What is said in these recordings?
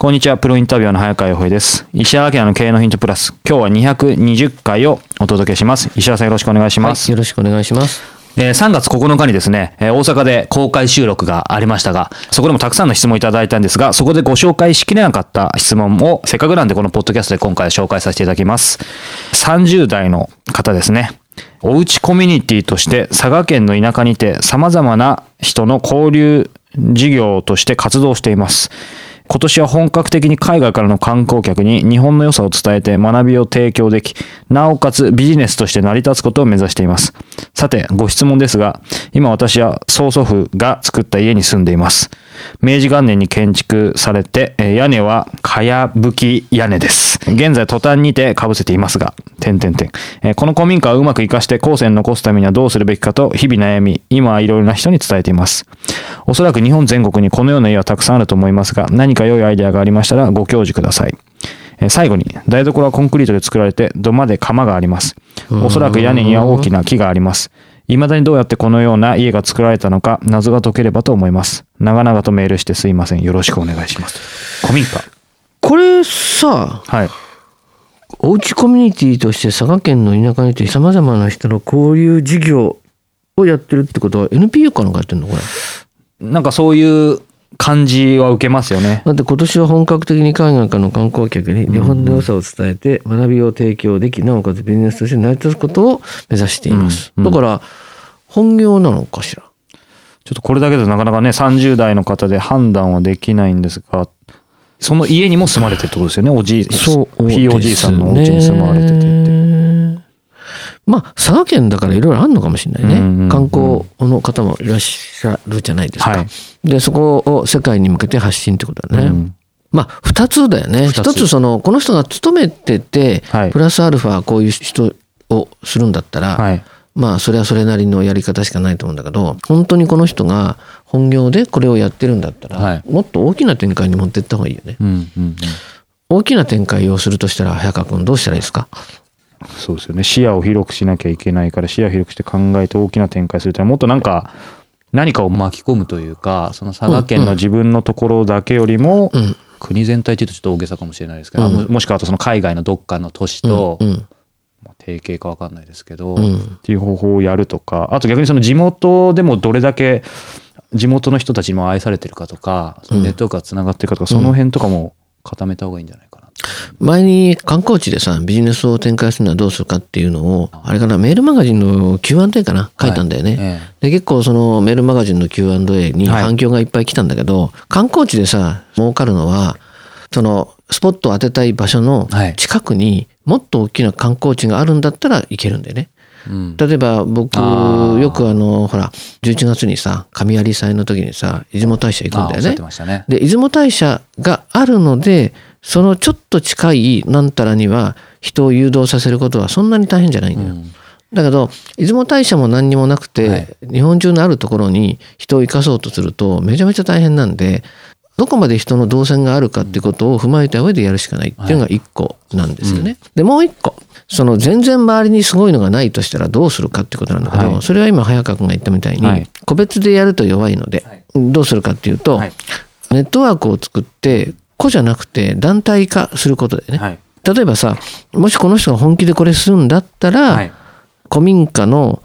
こんにちは、プロインタビュアーの早川洋平です。石原明の経営のヒントプラス。今日は220回をお届けします。石原さんよろしくお願いします。よろしくお願いします。えー3月9日にですね、えー大阪で公開収録がありましたが、そこでもたくさんの質問いただいたんですが、そこでご紹介しきれなかった質問を、せっかくなんでこのポッドキャストで今回紹介させていただきます。30代の方ですね。おうちコミュニティとして佐賀県の田舎にて様々な人の交流事業として活動しています。今年は本格的に海外からの観光客に日本の良さを伝えて学びを提供でき、なおかつビジネスとして成り立つことを目指しています。さて、ご質問ですが、今私は曽祖父が作った家に住んでいます。明治元年に建築されて、屋根はかやぶき屋根です。現在、途端にて被せていますが、点々点。えこの古民家をうまく活かして後世に残すためにはどうするべきかと日々悩み、今はいろいろな人に伝えています。おそらく日本全国にこのような家はたくさんあると思いますが、何か良いアイデアがありましたらご教示ください。最後に、台所はコンクリートで作られて土間で窯があります。おそらく屋根には大きな木があります。未だにどうやってこのような家が作られたのか謎が解ければと思います。長々とメールしてすいません。よろしくお願いします。古民家。これさ、はい。おうちコミュニティとして佐賀県の田舎にて様々な人の交流事業をやってるってことは NPO かなんかやってんのこれ。なんかそういう感じは受けますよね。だって今年は本格的に海外からの観光客に日本の良さを伝えて学びを提供でき、なおかつビジネスとして成り立つことを目指しています。だから、本業なのかしら？ちょっとこれだけだとなかなかね、30代の方で判断はできないんですが、その家にも住まれてるってことですよね。おじい、そうひいおじいさんのお家に住まわれて。て。まあ、佐賀県だからいろいろあるのかもしれないね。うんうんうん観光の方もいらっしゃるじゃないですか。はいで、そこを世界に向けて発信ってことだね。うんまあ、二つだよね。二つ一つ、その、この人が勤めてて、はいプラスアルファこういう人をするんだったら、はい。まあ、それはそれなりのやり方しかないと思うんだけど、本当にこの人が本業でこれをやってるんだったら、はいもっと大きな展開に持っていった方がいいよね。うんうんうん。大きな展開をするとしたら、早川君どうしたらいいですか？そうですよね。視野を広くしなきゃいけないから、視野を広くして考えて大きな展開するというのは、もっとなんか、何かを巻き込むというか、その佐賀県の自分のところだけよりも、うん。国全体っていうとちょっと大げさかもしれないですけど、うんももしくはあとその海外のどっかの都市と、うん。まあ提携かわかんないですけど、うんっていう方法をやるとか、あと逆にその地元でもどれだけ地元の人たちにも愛されてるかとか、ネットワークがつながってるかとか、その辺とかも固めた方がいいんじゃないかな。前に観光地でさ、ビジネスを展開するのはどうするかっていうのを、あれかな、メールマガジンの Q&A かな書いたんだよね。えで、結構そのメールマガジンの Q&A にはい反響がいっぱい来たんだけど、観光地でさ、儲かるのは、そのスポットを当てたい場所のはい近くにもっと大きな観光地があるんだったら行けるんだよね。えうん。例えば僕、よくあの、ほら、11月にさ、神有祭の時にさ、出雲大社行くんだよね。ね。で、出雲大社があるので、そのちょっと近いなんたらには人を誘導させることはそんなに大変じゃないんだよ。うん。だけど、出雲大社も何にもなくて、はい。日本中のあるところに人を生かそうとするとめちゃめちゃ大変なんで、どこまで人の動線があるかってことを踏まえた上でやるしかないっていうのが一個なんですよね。で、もう一個。その全然周りにすごいのがないとしたらどうするかってことなんだけど、はいそれは今早川君が言ったみたいに、はい個別でやると弱いので、どうするかっていうと、はいネットワークを作って、個じゃなくて団体化することでね。はい。例えばさ、もしこの人が本気でこれするんだったら、はい。古民家の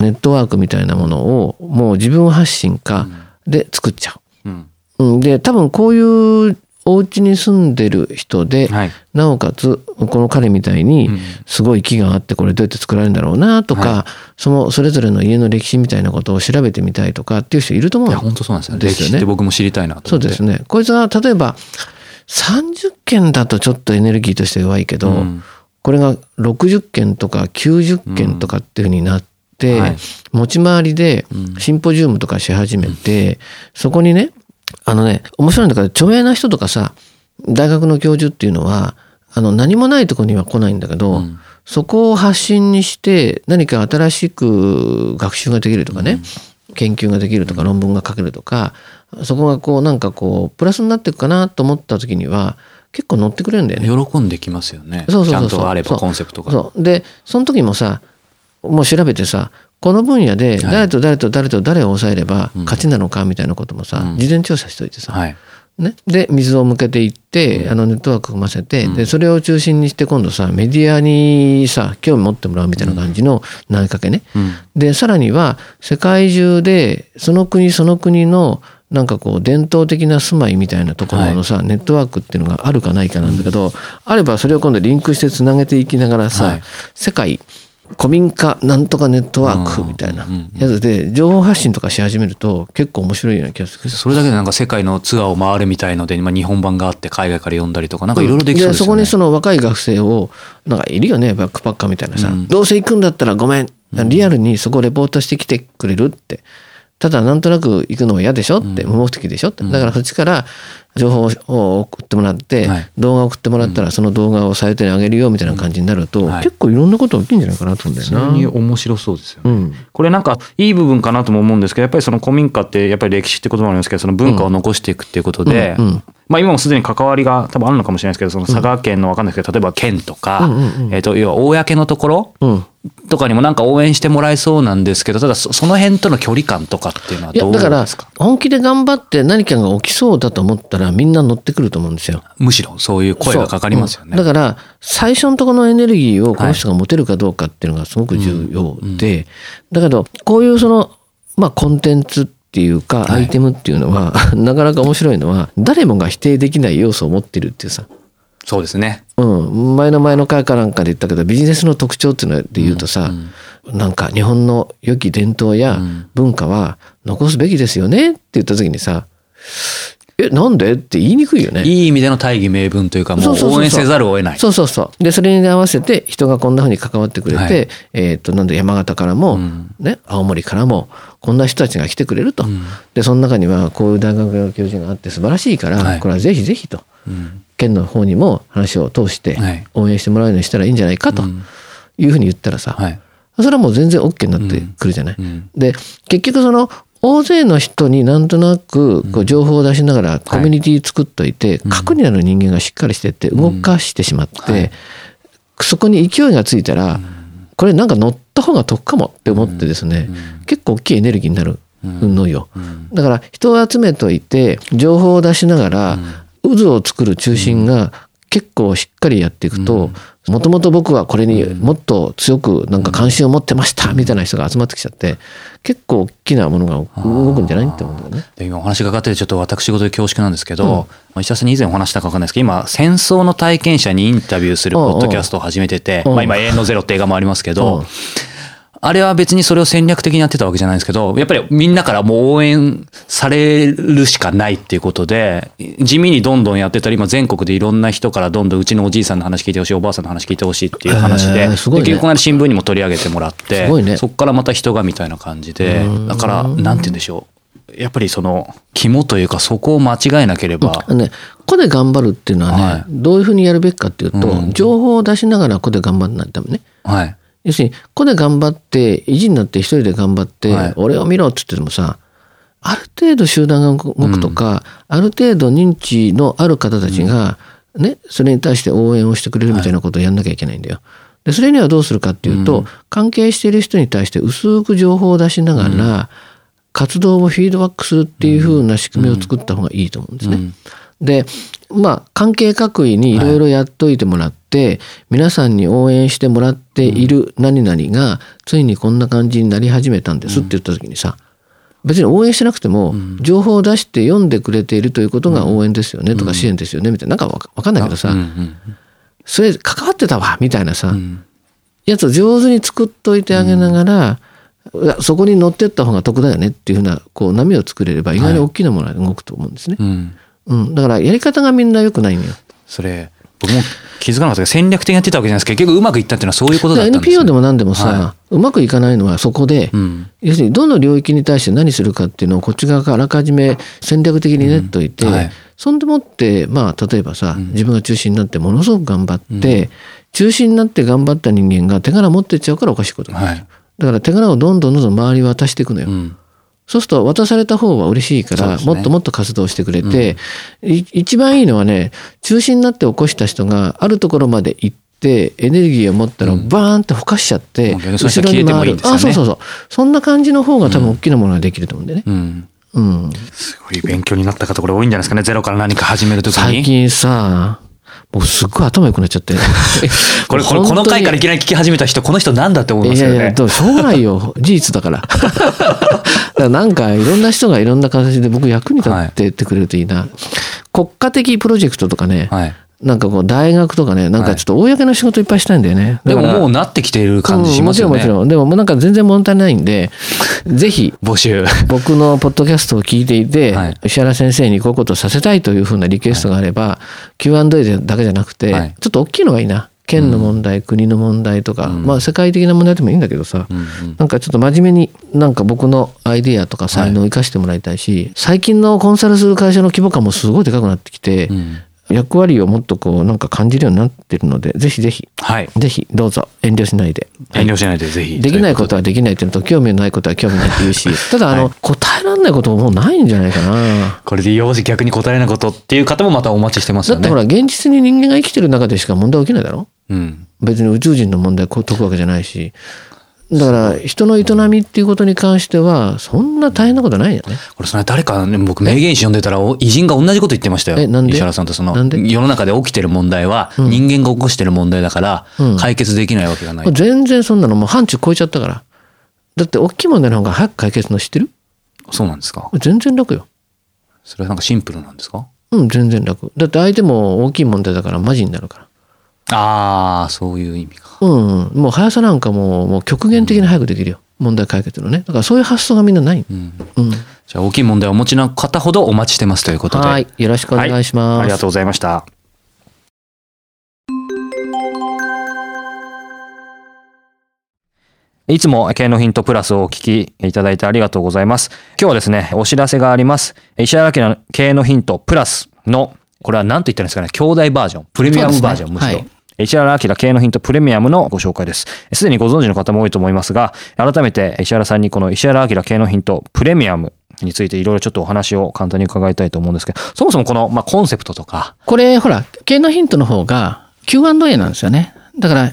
ネットワークみたいなものをもう自分発信化で作っちゃうん。う。うん、で、多分こういうお家に住んでる人で、はい。なおかつこの彼みたいにすごい木があってこれどうやって作られるんだろうなとか、はそのそれぞれの家の歴史みたいなことを調べてみたいとかっていう人いると思う。いや本当そうなんですよね。ですよね。歴史って僕も知りたいなとそうですね。こいつが例えば30件だとちょっとエネルギーとして弱いけど、うん。これが60件とか90件とかっていうふうになって、はい持ち回りでシンポジウムとかし始めて、そこにね、あのね、面白いんだから著名な人とかさ、大学の教授っていうのは、あの何もないところには来ないんだけど、うん。そこを発信にして何か新しく学習ができるとかね、研究ができるとか論文が書けるとかそこがこうなんかこうプラスになっていくかなと思った時には結構乗ってくれるんだよね。喜んできますよね。そうそうそうそう。ちゃんとあればコンセプトが。そう。でその時もさもう調べてさこの分野で誰と誰と誰と誰を抑えれば勝ちなのかみたいなこともさ、うん。事前調査しといてさ、はい。ね、で水を向けていって、あのネットワーク組ませて、でそれを中心にして今度さメディアにさ興味持ってもらうみたいな感じの投げかけね、うん。でさらには世界中でその国その国のなんかこう伝統的な住まいみたいなところのさ、ネットワークっていうのがあるかないかなんだけど、あればそれを今度リンクしてつなげていきながらさ、はい。世界古民家なんとかネットワークみたいなやつで情報発信とかし始めると結構面白いような気がする。それだけでなんか世界のツアーを回るみたいので、まあ、日本版があって海外から読んだりとかなんかいろいろできそうですよね。そこにその若い学生をなんかいるよねバックパッカーみたいなさ、うん。どうせ行くんだったらごめん。リアルにそこレポートしてきてくれるって。ただなんとなく行くのは嫌でしょって。無目的でしょって。だからそっちから情報を送ってもらって、はい。動画を送ってもらったらその動画をサイトに上げるよみたいな感じになると、はい。結構いろんなこと起きるんじゃないかなと思うんだよな。に面白そうですよね。うん。これなんかいい部分かなとも思うんですけどやっぱりその古民家ってやっぱり歴史ってこともあるんですけどその文化を残していくっていうことで、うん。うん。まあ今もすでに関わりが多分あるのかもしれないですけどその佐賀県のわかんないですけど例えば県とか、うんうんうんえっと要は公のところうん。とかにもなんか応援してもらえそうなんですけどただそその辺との距離感とかっていうのはいどうやだか？らですか本気で頑張って何かが起きそうだと思ったらみんな乗ってくると思うんですよ。むしろそういう声がかかりますよね。だから最初のところのエネルギーをこの人が持てるかどうかっていうのがすごく重要で、だけどこういうそのまあコンテンツっていうかアイテムっていうのは、なかなか面白いのは誰もが否定できない要素を持ってるっていうさ、そうですね。うん、前の前の回かなんかで言ったけどビジネスの特徴っていうので言うとさ、なんか日本の良き伝統や文化は残すべきですよねって言った時にさえなんで？って言いにくいよね。いい意味での大義名分というかもそう応援せざるを得ない。そうそうそう。で、それに合わせて人がこんな風に関わってくれて、はいえっ、と、なんで山形からも、んね、青森からも、こんな人たちが来てくれると。で、その中にはこういう大学の教授があって素晴らしいから、はいこれはぜひぜひと、うん県の方にも話を通してはい応援してもらうようにしたらいいんじゃないかというふうに言ったらさ、はい。それはもう全然 OK になってくるじゃない。うんで結局その大勢の人になんとなくこう情報を出しながらコミュニティ作っといて、核になる人間がしっかりしてって動かしてしまって、はいそこに勢いがついたら、これなんか乗った方が得かもって思ってですね、結構大きいエネルギーになるのよ。だから人を集めといて情報を出しながら、渦を作る中心が結構しっかりやっていくと、もともと僕はこれにもっと強くなんか関心を持ってましたみたいな人が集まってきちゃって結構大きなものが動くんじゃないって思うんだよね。で今お話がかかっててちょっと私事で恐縮なんですけど、まあ石田さんに以前お話したか分かんないですけど今戦争の体験者にインタビューするポッドキャストを始めてて、うん。まあ、今「永遠のゼロ」って映画もありますけうどんあれは別にそれを戦略的にやってたわけじゃないんですけどやっぱりみんなからもう応援されるしかないっていうことで地味にどんどんやってたり今全国でいろんな人からどんどんうちのおじいさんの話聞いてほしいおばあさんの話聞いてほしいっていう話で,、へーすごいね。で結局この間新聞にも取り上げてもらってね。そこからまた人がみたいな感じでだからなんて言うんでしょう。やっぱりその肝というかそこを間違えなければ、あのね、個で頑張るっていうのはね、はい。どういうふうにやるべきかっていうと、うん。情報を出しながら個で頑張らないとダメね。はい要するに、個で頑張って、意地になって一人で頑張って、はい。俺を見ろって言っててもさ、ある程度集団が動くとか、ある程度認知のある方たちが、ね、それに対して応援をしてくれるみたいなことをやんなきゃいけないんだよ。で、それにはどうするかっていうと、関係している人に対して薄く情報を出しながら、活動をフィードバックするっていう風な仕組みを作った方がいいと思うんですね。で、まあ、関係各位にいろいろやっといてもらって、皆さんに応援してもらっている何々が、ついにこんな感じになり始めたんですって言った時にさ、別に応援してなくても、情報を出して読んでくれているということが応援ですよねとか支援ですよねみたいな、なんかわかんないけどさ、それ関わってたわみたいなさ、やつを上手に作っといてあげながら、そこに乗ってった方が得だよねっていうふうなこう波を作れれば意外に大きなものが動くと思うんですね。うんうん、だからやり方がみんな良くないのよ。それ僕も気づかなかったけど戦略的にやってたわけじゃないですけど結局うまくいったっていうのはそういうことだったんですよ。NPO でも何でもさ、はうまくいかないのはそこで、うん。要するにどの領域に対して何するかっていうのをこっち側からあらかじめ戦略的に練っといて、うん。はい。そんでもってまあ例えばさ、自分が中心になってものすごく頑張って、中心になって頑張った人間が手柄持ってっちゃうからおかしいことなんですよはい。だから手柄をどんどんどんどん周り渡していくのよ。うんそうすると渡された方は嬉しいから、ね。もっともっと活動してくれて、い一番いいのはね中心になって起こした人があるところまで行ってエネルギーを持ったらバーンってほかしちゃって、もうんですよね。あそうそうそう。そんな感じの方が多分大きなものができると思うんでね。うん。うん。すごい勉強になった方これ多いんじゃないですかね。ゼロから何か始めるときに。最近さ僕すっごい頭良くなっちゃって。これこれこの回からいきなり聞き始めた人この人なんだって思いますよねいやいや、でもしょうがないよ。事実だから。だからなんかいろんな人がいろんな形で僕役に立ってってくれるといいな。国家的プロジェクトとかね、はいなんかこう大学とかね、なんかちょっと公の仕事いっぱいしたいんだよね。でももうなってきている感じしますよね。うんもちろんもちろん。でももうなんか全然物足りないんで、ぜひ募集。僕のポッドキャストを聞いていて、はい。石原先生にこういうことをさせたいというふうなリクエストがあれば、Q&A だけじゃなくて、はい。ちょっと大きいのがいいな。県の問題、国の問題とか、まあ世界的な問題でもいいんだけどさ、うなんかちょっと真面目になんか僕のアイディアとか才能を生かしてもらいたいし、最近のコンサルする会社の規模感もすごいでかくなってきて、うん役割をもっとこうなんか感じるようになってるので、ぜひぜひ、はい。ぜひどうぞ遠慮しないで。遠慮しないでぜひ。できないことはできないっていうのと興味のないことは興味ないって言うし、ただあの、答えられないことももうないんじゃないかな。これでよし逆に答えないことっていう方もまたお待ちしてますよね。だってほら、現実に人間が生きてる中でしか問題起きないだろ？うん。別に宇宙人の問題解くわけじゃないし。だから、人の営みっていうことに関しては、そんな大変なことないよね。これそれ誰かね僕名言師読んでたらお偉人が同じこと言ってましたよえなんで？石原さんとその世の中で起きてる問題は人間が起こしてる問題だからうん解決できないわけがない、全然そんなのもう範疇超えちゃったから。だって、大きい問題の方が早く解決の知ってる？そうなんですか？全然楽よ。それはなんかシンプルなんですか？うん、全然楽。だって相手も大きい問題だからマジになるから。ああそういう意味かうん、うん、もう速さなんかもうもう極限的に早くできるよ。問題解決のね。だからそういう発想がみんなない。うんうん。じゃあ大きい問題をお持ちの方ほどお待ちしてますということではい。よろしくお願いします。ありがとうございましたいつも経営のヒントプラスをお聞きいただいてありがとうございます。今日はですね、お知らせがあります。石原明の経営のヒントプラスの、これは何と言ったらいいんですかね、兄弟バージョン、プレミアムバージョン、むしろ。はい石原明経営のヒントプレミアムのご紹介です。すでにご存知の方も多いと思いますが、改めて石原さんにこの石原明経営のヒントプレミアムについていろいろちょっとお話を簡単に伺いたいと思うんですけど、そもそもこの、まあ、コンセプトとか、これ、ほら、経営のヒントの方が Q&A なんですよね。だから、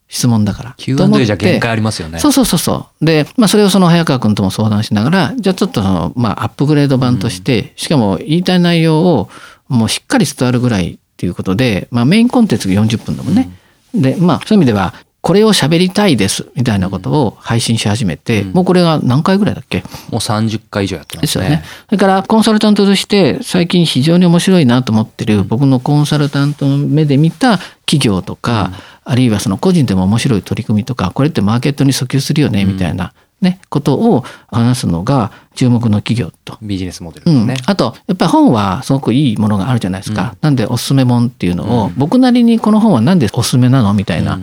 質問だから。Q&A てじゃ限界ありますよね。そうそうそうそう。で、まあそれをその早川君とも相談しながら、じゃあちょっとその、まあアップグレード版として、しかも言いたい内容をもうしっかり伝わるぐらいっていうことで、まあメインコンテンツが40分だもんね。で、まあそういう意味では、これを喋りたいですみたいなことを配信し始めて、もうこれが何回ぐらいだっけ？もう30回以上やってまね。ですすよね。それからコンサルタントとして最近非常に面白いなと思ってる僕のコンサルタントの目で見た企業とか、あるいはその個人でも面白い取り組みとかこれってマーケットに訴求するよねみたいな、ね、ことを話すのが注目の企業と。ビジネスモデルうんですね。、あとやっぱり本はすごくいいものがあるじゃないですか。なんでおすすめ本っていうのを、僕なりにこの本はなんでおすすめなのみたいな。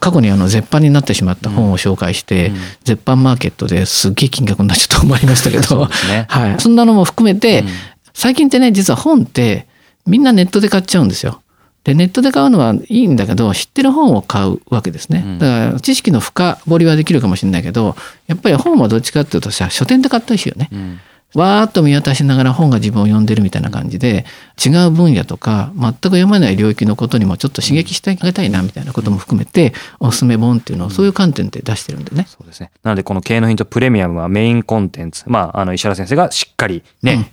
過去にあの絶版になってしまった本を紹介して、絶版マーケットですっげえ金額になっちゃったと思いましたけど、はい。そんなのも含めて、最近ってね、実は本ってみんなネットで買っちゃうんですよ。で、ネットで買うのはいいんだけど、知ってる本を買うわけですね。だから、知識の深掘りはできるかもしれないけど、やっぱり本はどっちかっていうとさ、書店で買ったりしよね。うんわーっと見渡しながら本が自分を読んでるみたいな感じで違う分野とか全く読まない領域のことにもちょっと刺激してあげたいなみたいなことも含めておすすめ本っていうのをそういう観点で出してるんでね。そうですね。なのでこの経営のヒントプレミアムはメインコンテンツ。まあ、あの石原先生がしっかりね、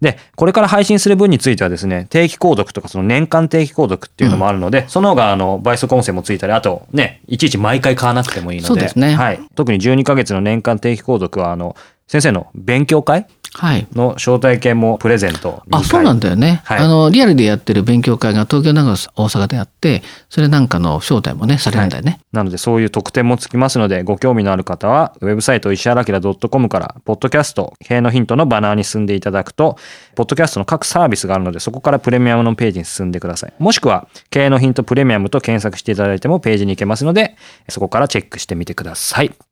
で、これから配信する分についてはですね、定期購読とかその年間定期購読っていうのもあるので、その方があの倍速音声もついたり、あとね、いちいち毎回買わなくてもいいので、そうですねはい。特に12ヶ月の年間定期購読は、あの、先生の勉強会はい。の招待券もプレゼントあ、そうなんだよね。はいあの、リアルでやってる勉強会が東京、長野、大阪であって、それなんかの招待もね、されるんだよね。なので、そういう特典もつきますので、ご興味のある方は、ウェブサイト石原明 .com から、ポッドキャスト、経営のヒントのバナーに進んでいただくと、ポッドキャストの各サービスがあるので、そこからプレミアムのページに進んでください。もしくは、経営のヒントプレミアムと検索していただいてもページに行けますので、そこからチェックしてみてください。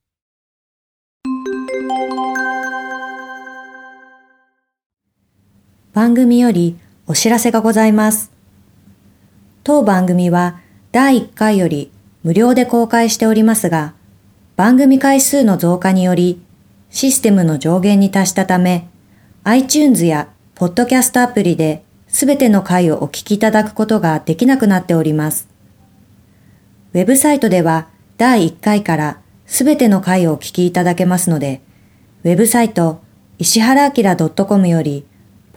番組よりお知らせがございます。当番組は第1回より無料で公開しておりますが、番組回数の増加によりシステムの上限に達したため、iTunes やポッドキャストアプリですべての回をお聞きいただくことができなくなっております。ウェブサイトでは第1回からすべての回をお聞きいただけますので、ウェブサイト石原明 .com より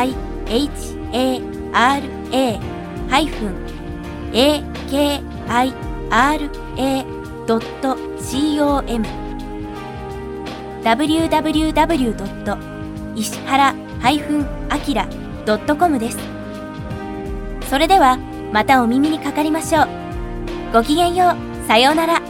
www.ishihara-akira.com www. 石原 -akira.com です。それではまたお耳にかかりましょう。ごきげんよう。さようなら。